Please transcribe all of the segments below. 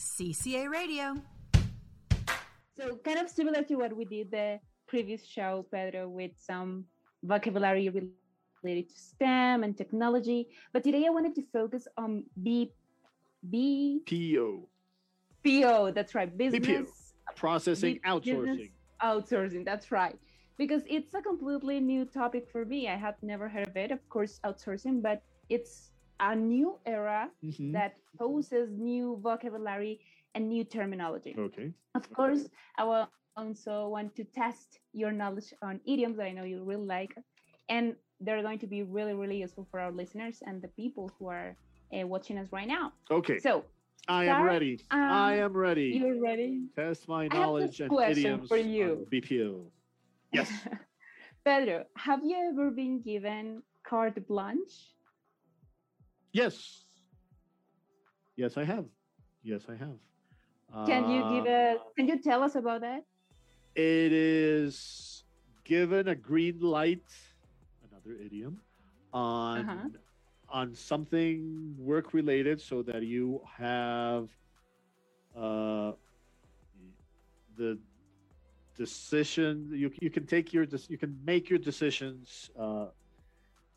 CCA Radio. So, kind of similar to what we did the previous show, Pedro, with some vocabulary related to STEM and technology. But today I wanted to focus on B, B, PO. PO. That's right, business BPO. Processing bu- outsourcing. business outsourcing. That's right. Because it's a completely new topic for me. I had never heard of it. Of course, outsourcing, but it's a new era Mhm. that poses new vocabulary and new terminology. Okay. Of course, I will also want to test your knowledge on idioms that I know you really like, and they're going to be really, really useful for our listeners and the people who are uh, watching us right now. Okay. So, I am start, ready. I um, am ready. you ready? Test my knowledge and idioms for you. BPO. Yes. Pedro, have you ever been given carte blanche? Yes. Yes, I have. Yes, I have. Can you give Uh, a? Can you tell us about that? It is given a green light, another idiom, on Uh-huh. on something work related, so that you have uh, the decision. You you can take your you can make your decisions, uh,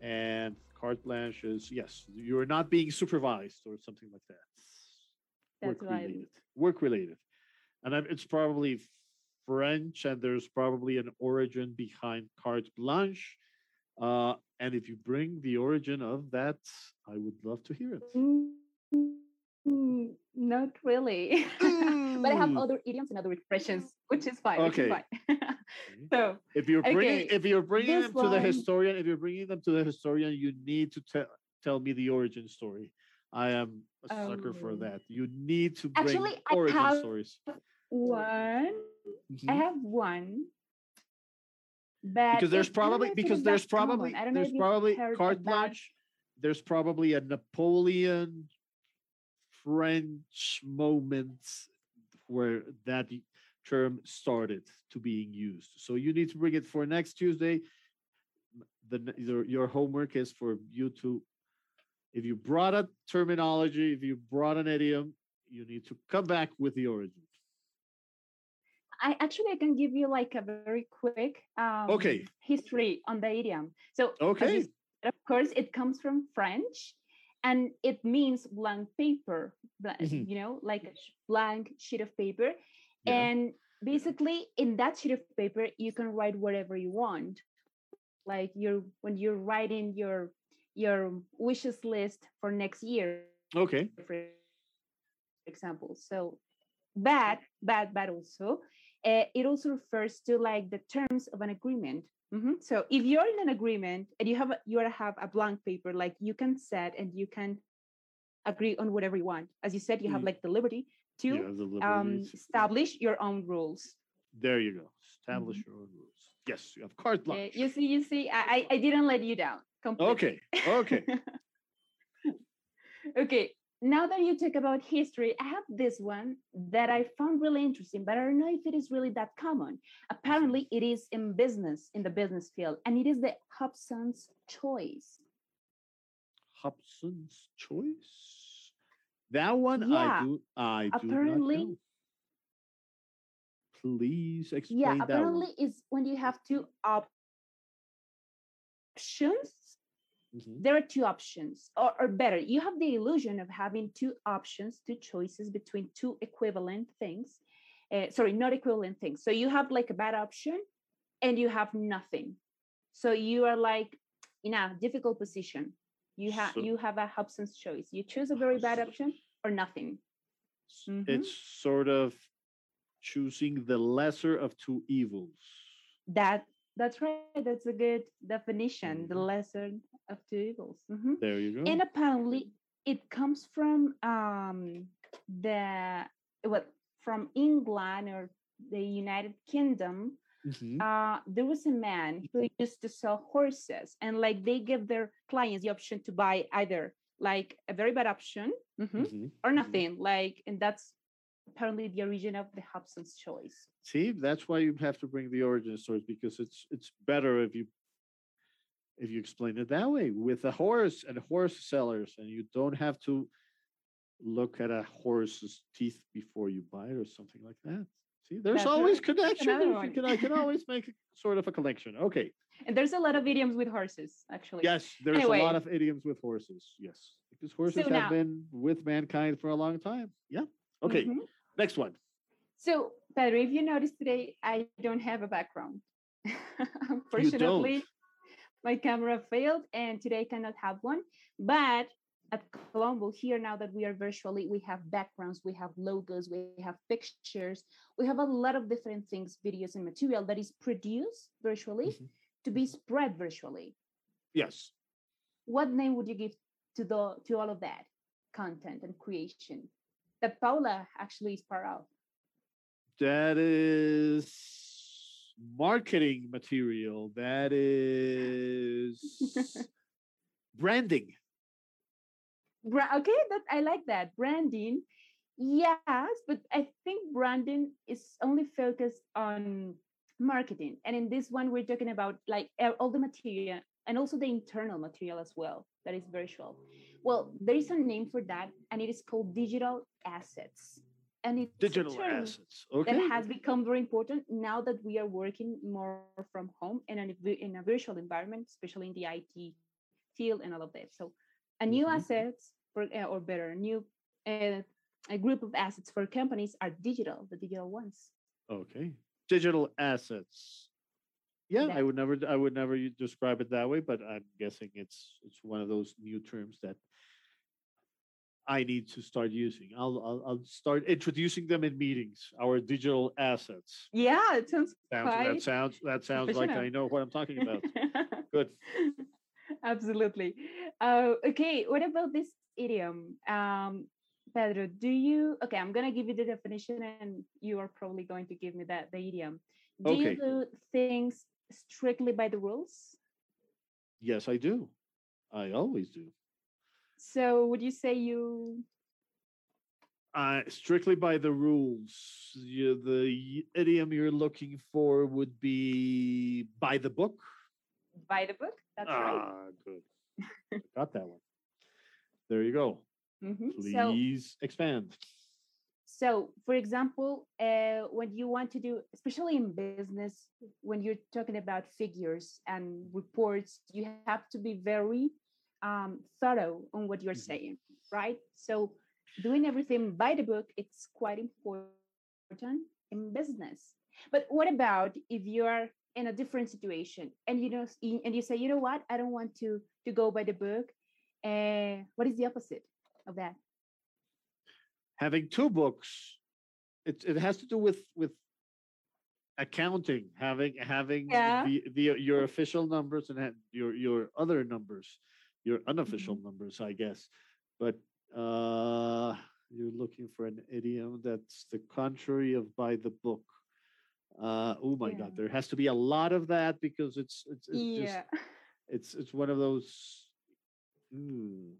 and carte blanche is yes, you are not being supervised or something like that. That's work right. related. Work related, and it's probably French, and there's probably an origin behind carte blanche. Uh, and if you bring the origin of that, I would love to hear it. Mm, not really. but I have other idioms and other expressions, which is fine. Which is Okay. fine. so If you're bringing, Okay, if you're bringing this them to the historian, if you're bringing them to the historian, you need to tell tell me the origin story. I am a sucker for Oh. that. You need to bring Actually, I origin have- stories. one, I Mhm. have one. But because there's it- I don't know probably because there's probably I don't know there's probably carte blanche. There's probably a Napoleon French moment where that term started to being used. So you need to bring it for next Tuesday. The your, your homework is for you to, if you brought a terminology, if you brought an idiom, you need to come back with the origin. I actually I can give you like a very quick um, Okay. history on the idiom. So Okay. of course, it comes from French, and it means blank paper. bla- Mhm. You know, like a blank sheet of paper, Yeah. and basically in that sheet of paper you can write whatever you want. Like you're when you're writing your your wishes list for next year, Okay. for example. So bad, bad, bad also. Uh, it also refers to like the terms of an agreement. Mhm. So if you're in an agreement and you have a, you have a blank paper, like you can set and you can agree on whatever you want. As you said, you have Mm. like the liberty to have the um, establish your own rules. There you go. Establish your own rules. Yes, you have carte blanche. you see, you see, I, I I didn't let you down. Completely. Okay. Okay. okay now that you talk about history i have this one that i found really interesting but i don't know if it is really that common apparently it is in business in the business field and it is the hobson's choice Hobson's choice. That one Yeah, I do I do apparently-. Please explain yeah that apparently it's when you have two options Mhm. there are two options or, or better you have the illusion of having two options two choices between two equivalent things uh, sorry not equivalent things so you have like a bad option and you have nothing so you are like in a difficult position you have So- you have a hobson's choice you choose a very bad option or nothing Mhm. It's sort of choosing the lesser of two evils. that that's right that's a good definition the Mhm. lesser of two evils Mhm. There you go. and apparently it comes from um the what from england or the united kingdom Mhm. uh there was a man who used to sell horses and like they give their clients the option to buy either like a very bad option mhm, Mhm. or Mhm. nothing like and that's apparently the origin of the hobson's choice See, that's why you have to bring the origin stories because it's it's better if you if you explain it that way with a horse and horse sellers, and you don't have to look at a horse's teeth before you buy it or something like that. See, there's That's always right. connection. another There's- one. you can, I can always make a, sort of a collection. Okay. And there's a lot of idioms with horses, actually. Yes, there's a lot of idioms with horses. Yes, because horses have now- been with mankind for a long time. Yeah. Okay. Mhm. Next one. So, Pedro, if you notice today, I don't have a background. Unfortunately, my camera failed and today I cannot have one. But at Colombo, here now that we are virtually, we have backgrounds, we have logos, we have pictures, we have a lot of different things, videos and material that is produced virtually Mhm. to be spread virtually. Yes. What name would you give to the to all of that content and creation that Paula actually is part of? That is marketing material. That is branding. Bra- okay that i like that branding yes but i think branding is only focused on marketing and in this one we're talking about like all the material and also the internal material as well that is virtual well there is a name for that and it is called digital assets and it's Digital assets. Okay. that has become very important now that we are working more from home and in a, vi- in a virtual environment, especially in the IT field and all of that. So, a new Mhm. assets for, uh, or better, new uh, a group of assets for companies are digital, the digital ones. Okay. Digital assets. Yeah, I would never I would never describe it that way, but I'm guessing it's it's one of those new terms that I need to start using. I'll I'll, I'll start introducing them in meetings. Our digital assets. Yeah, it sounds Sounds, that sounds that sounds like I know what I'm talking about. Good. Absolutely. Uh, okay, what about this idiom? Um, Pedro, do you? Okay, I'm gonna give you the definition, and you are probably going to give me that the idiom. Do Okay. you do things strictly by the rules? Yes, I do. I always do. So, would you say you? Uh, strictly by the rules. You, the idiom you're looking for would be by the book. By the book? That's right. ah, good. Got that one. There you go. Mhm. So, Please expand. So, for example, uh, when you want to do, especially in business, when you're talking about figures and reports, you have to be very um, thorough on what you're Mhm. saying, right? So, doing everything by the book, it's quite important in business. But what about if you are in a different situation and you know and you say, you know what, I don't want to to go by the book. Uh, what is the opposite of that? Having two books, it it has to do with with accounting. Having having Yeah. the, the your official numbers and your your other numbers, your unofficial Mm-hmm. numbers, I guess. But uh, you're looking for an idiom that's the contrary of by the book. Uh, oh my Yeah. God, there has to be a lot of that because it's it's, it's just it's it's one of those hmm,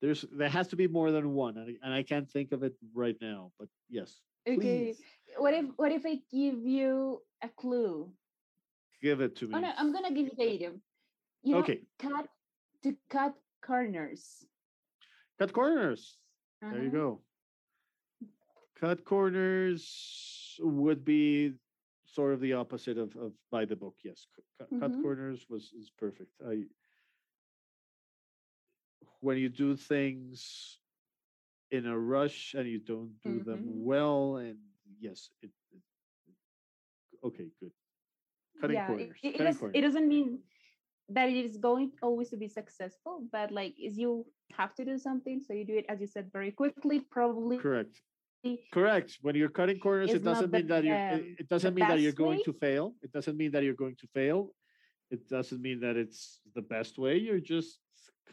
there's there has to be more than one and I, and I can't think of it right now but yes Okay. please What if what if I give you a clue? give it to me Oh no, I'm gonna give you the idiom. You know, okay to cut corners. cut corners there you Uh-huh. go cut corners would be sort of the opposite of, of by the book yes cu- cut, cut Mhm. corners was is perfect i when you do things in a rush and you don't do them Mhm. well and yes it, it okay good cutting yeah, corners It, it, cutting does- corners it doesn't mean that it is going always to be successful, but like is you have to do something, so you do it as you said very quickly, probably correct. Correct. When you're cutting corners it doesn't the, mean that you're um, it, doesn't mean that you're going way. to fail. It doesn't mean that you're going to fail. It doesn't mean that it's the best way. You're just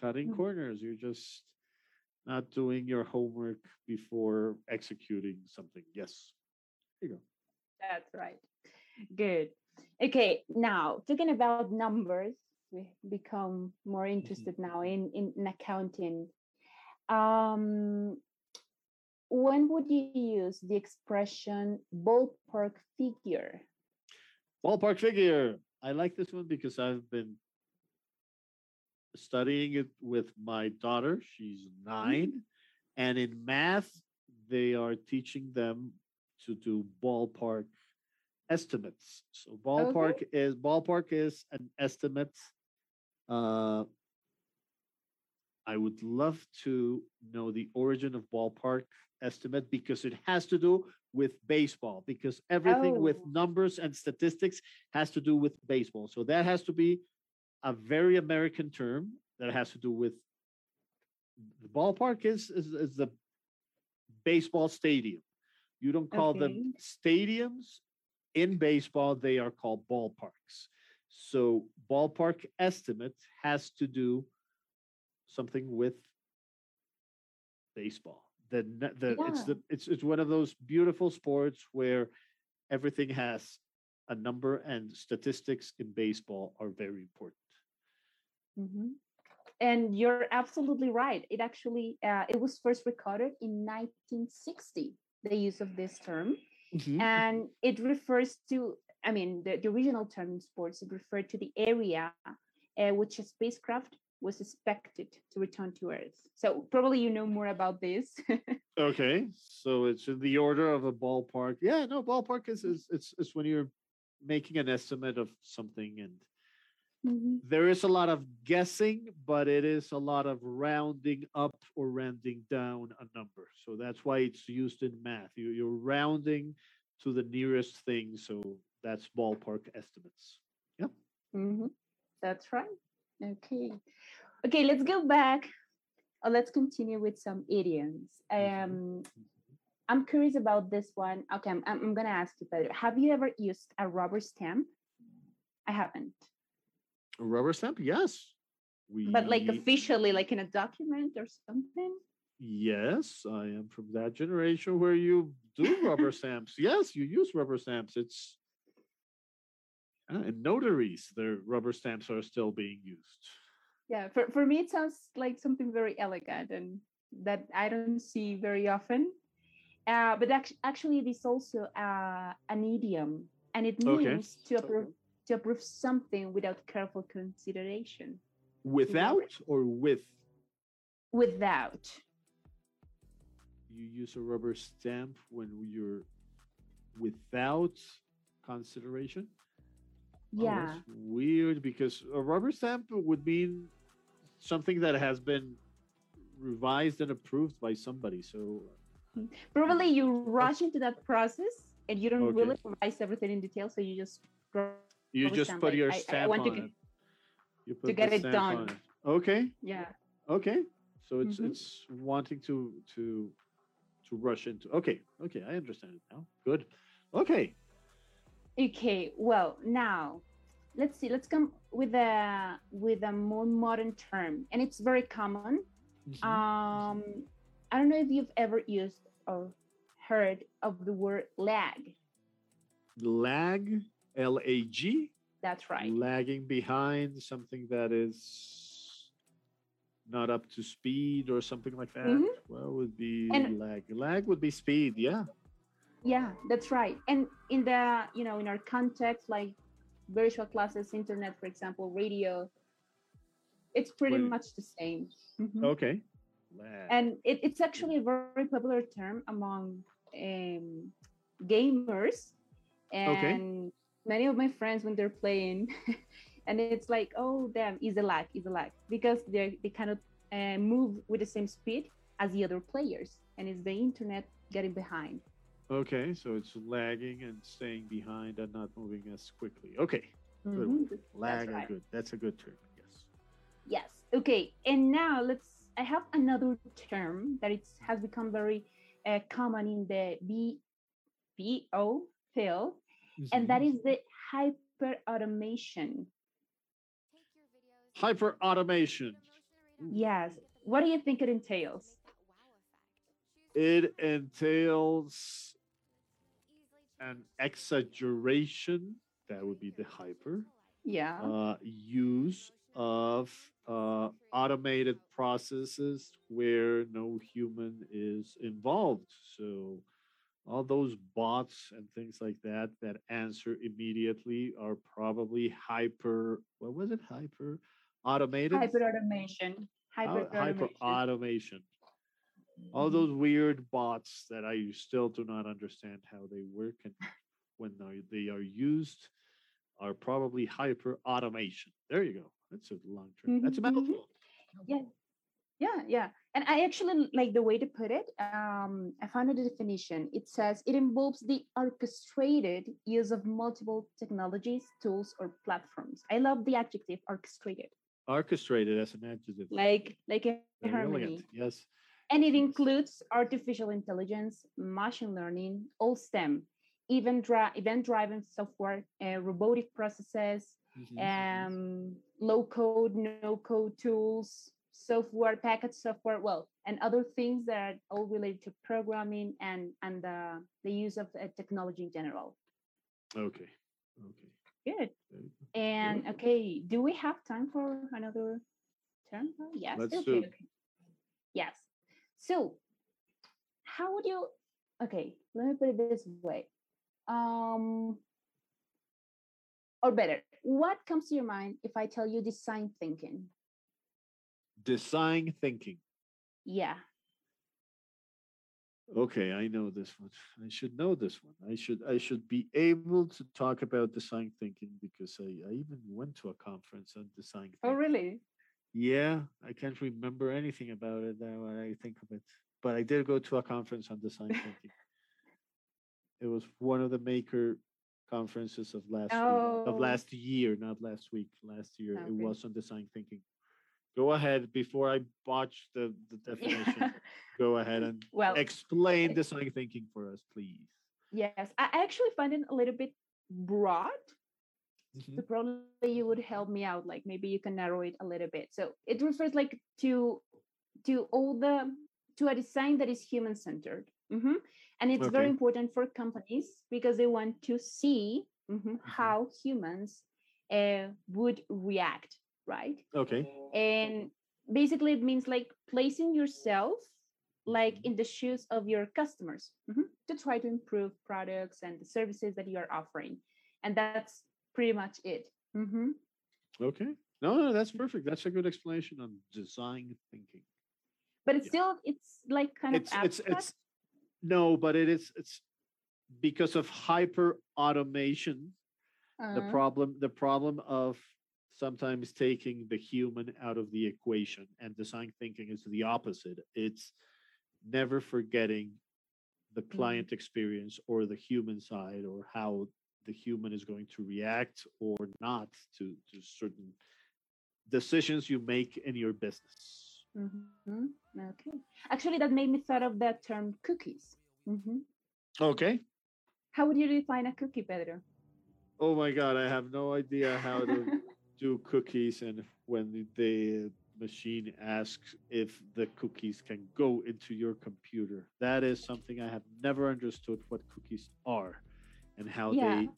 cutting Mm. corners. You're just not doing your homework before executing something. Yes. There you go. That's right. Good. Okay, now talking about numbers, become more mm-hmm. interested now mm-hmm. in, in, in accounting. Um, when would you use the expression ballpark figure? ballpark figure i like this one because i've been studying it with my daughter she's mm-hmm. nine And in math, they are teaching them to do ballpark estimates. So ballpark is ballpark is an estimate. Uh, I would love to know the origin of ballpark estimate because it has to do with baseball because everything with Oh. numbers and statistics has to do with baseball. So that has to be a very American term that has to do with the ballpark is is, is the baseball stadium. You don't call them stadiums in baseball, they are called ballparks. So ballpark estimate has to do something with baseball. The the it's the it's it's one of those beautiful sports where everything has a number and statistics in baseball are very important. Mhm. And you're absolutely right. It actually uh, it was first recorded in 1960. The use of this term, and it refers to. I mean, the, the original term in sports it referred to the area uh, which a spacecraft was expected to return to Earth. So probably you know more about this. Okay, so it's in the order of a ballpark. Yeah, no, ballpark is is it's it's when you're making an estimate of something and Mhm. there is a lot of guessing, but it is a lot of rounding up or rounding down a number. So that's why it's used in math. You, you're rounding to the nearest thing. So that's ballpark estimates. hmm That's right. Okay. Okay, let's go back. Or let's continue with some idioms. Mhm. Um, I'm curious about this one. Okay, I'm, I'm I'm gonna ask you, Pedro. Have you ever used a rubber stamp? I haven't. A rubber stamp? Yes. We, But like officially, like in a document or something? Yes, I am from that generation where you do rubber stamps. Yes, you use rubber stamps. It's in notaries, their rubber stamps are still being used. Yeah, for, for me, it sounds like something very elegant and that I don't see very often. Uh, but act- actually, it is also uh, an idiom, and it Okay. means to approve to approve something without careful consideration. Without or with? Without, You use a rubber stamp when you're without consideration. Oh, yeah, that's weird because a rubber stamp would mean something that has been revised and approved by somebody. So probably you rush into that process and you don't Okay. really revise everything in detail, so you just you just stamp, put your I- I stamp want to on get- it. You to get it stamp done. on it. Okay. yeah. Okay. So it's Mhm. it's wanting to to to rush into. Okay. Okay. I understand it now. Good. Okay. Okay, well now let's see. Let's come with a with a more modern term, and it's very common. Mhm. Um, I don't know if you've ever used or heard of the word lag. Lag. L A G. That's right. Lagging behind something that is not up to speed or something like that. Mhm. What would be And- lag? Lag would be speed. Yeah. Yeah, that's right. And in the you know in our context, like virtual classes, internet, for example, radio, it's pretty Wait. much the same. Mhm. Okay. And it, it's actually a very popular term among um, gamers and many of my friends when they're playing and it's like oh damn is a lag is a lag because they they cannot uh, move with the same speed as the other players and it's the internet getting behind okay. So it's lagging and staying behind and not moving as quickly. Okay. Good. Mhm. Lag are right. good. That's a good term. Yes. Yes. Okay. And now let's. I have another term that it has become very uh, common in the B, BO field, and that is the hyper automation. hyper automation. Yes. What do you think it entails? It entails an exaggeration. That would be the hyper Yeah. uh, use of uh, automated processes where no human is involved. So all those bots and things like that that answer immediately are probably hyper. What was it? Hyper automated. hyper automation. Hyper Hy- hyper automation. All those weird bots that I still do not understand how they work and when they- they are used are probably hyper automation. There you go. That's a long term. That's a Mhm, mhm. mouthful. Yeah. Yeah, yeah. And I actually like the way to put it. Um, I found a definition. It says it involves the orchestrated use of multiple technologies, tools, or platforms. I love the adjective orchestrated, Orchestrated as an adjective. like like a harmony. Yes. And it includes artificial intelligence, machine learning, all STEM, even dri- event-driven software, uh, robotic processes, Mhm. um, low code, no code tools, software, package software, well, and other things that are all related to programming and and the the use of uh, technology in general. Okay. Okay. Good. And okay, do we have time for another term? Oh, Yes. Let's okay, do okay. Yes. So, how would you? Okay, let me put it this way. Um, or better, what comes to your mind if I tell you design thinking? Design thinking. Yeah. Okay, I know this one. I should know this one. I should I should be able to talk about design thinking because I, I even went to a conference on design Oh, really? Yeah, I can't remember anything about it now when I think of it. But I did go to a conference on design thinking. It was one of the maker conferences of last week, of Oh. last year, not last week. Last year it was on design thinking. Go ahead before I botch the, the definition. go ahead and well, explain eh, design thinking for us, please. yes, I actually find it a little bit broad. Mhm. So probably you would help me out. Like maybe you can narrow it a little bit. So it refers like to to all the to a design that is human centered. And it's very important for companies because they want to see mhm, Mm-hmm. how humans uh, would react, right? Okay. and basically it means like placing yourself like Mhm. in the shoes of your customers mhm, to try to improve products and the services that you are offering and that's pretty much it Mhm. Okay. No, no, that's perfect. That's a good explanation on design thinking. but it's Yeah. still it's like kind it's of it's abstract. it's no, but it is it's because of hyper automation. The Uh, problem the problem of sometimes taking the human out of the equation and design thinking is the opposite. It's never forgetting the client experience or the human side or how the human is going to react or not to, to certain decisions you make in your business. mhm, okay actually that made me thought of that term cookies Mhm. Okay. how would you define a cookie pedro Oh my God, I have no idea how to do cookies and when the machine asks if the cookies can go into your computer. That is something I have never understood what cookies are and how Yeah. they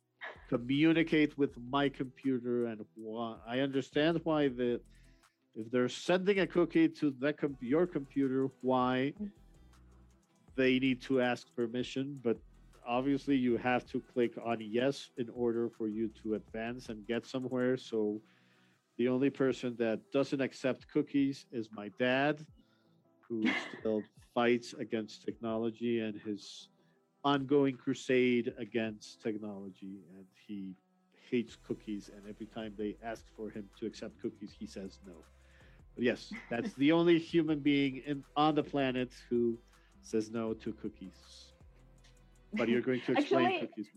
communicate with my computer and why I understand why the if they're sending a cookie to the com- your computer why they need to ask permission but obviously you have to click on yes in order for you to advance and get somewhere so the only person that doesn't accept cookies is my dad who still fights against technology and his ongoing crusade against technology and he hates cookies and every time they ask for him to accept cookies he says no. But yes that's the only human being in on the planet who says no to cookies. But you're going to explain Actually, cookies.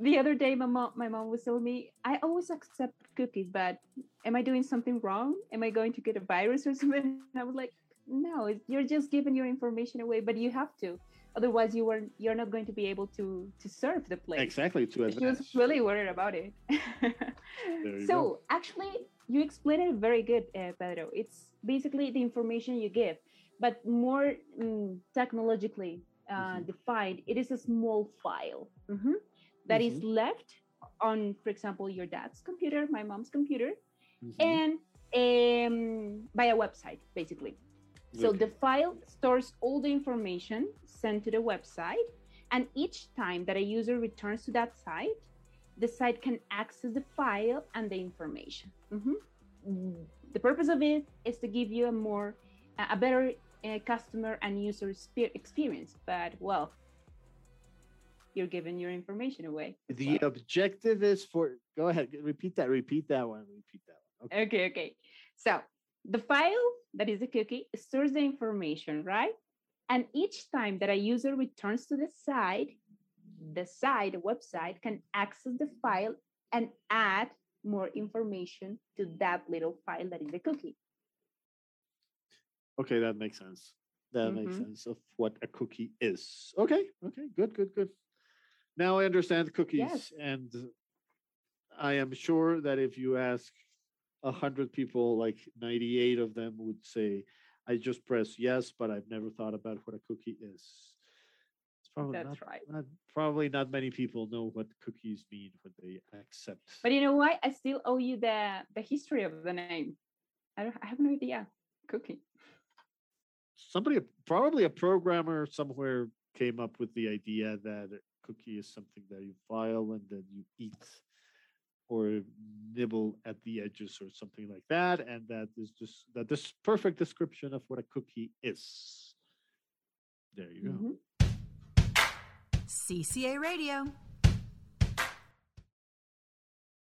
the other day my mom my mom was telling me i always accept cookies but am i doing something wrong? Am i going to get a virus or something? And i was like no you're just giving your information away but you have to otherwise you were you're not going to be able to to serve the place exactly to she was advance really worried about it so go. actually you explained it very good uh, pedro it's basically the information you give but more mm, technologically uh, Mhm. defined it is a small file Mhm. that is Mm-hmm. left on for example your dad's computer my mom's computer Mhm. and um, by a website basically so the file stores all the information sent to the website, and each time that a user returns to that site, the site can access the file and the information. Mm, The purpose of it is to give you a more, a better uh, customer and user experience. But well, you're giving your information away. The well. objective is for go ahead, repeat that, repeat that one, repeat that one. Okay. okay, okay. So the file that is a cookie stores the information, right? And each time that a user returns to the site, the site, the website can access the file and add more information to that little file that is the cookie. Okay, that makes sense. That mm-hmm. makes sense of what a cookie is. Okay, okay, good, good, good. Now I understand cookies, yes. and I am sure that if you ask a hundred people, like ninety-eight of them would say, "I just press yes, but I've never thought about what a cookie is." It's probably That's not, right. Not, probably not many people know what cookies mean when they accept. But you know what? I still owe you the the history of the name. I don't. I have no idea. Cookie. Somebody, probably a programmer somewhere, came up with the idea that a cookie is something that you file and then you eat or nibble at the edges or something like that and that is just that this perfect description of what a cookie is. There you go. Mm-hmm. cca radio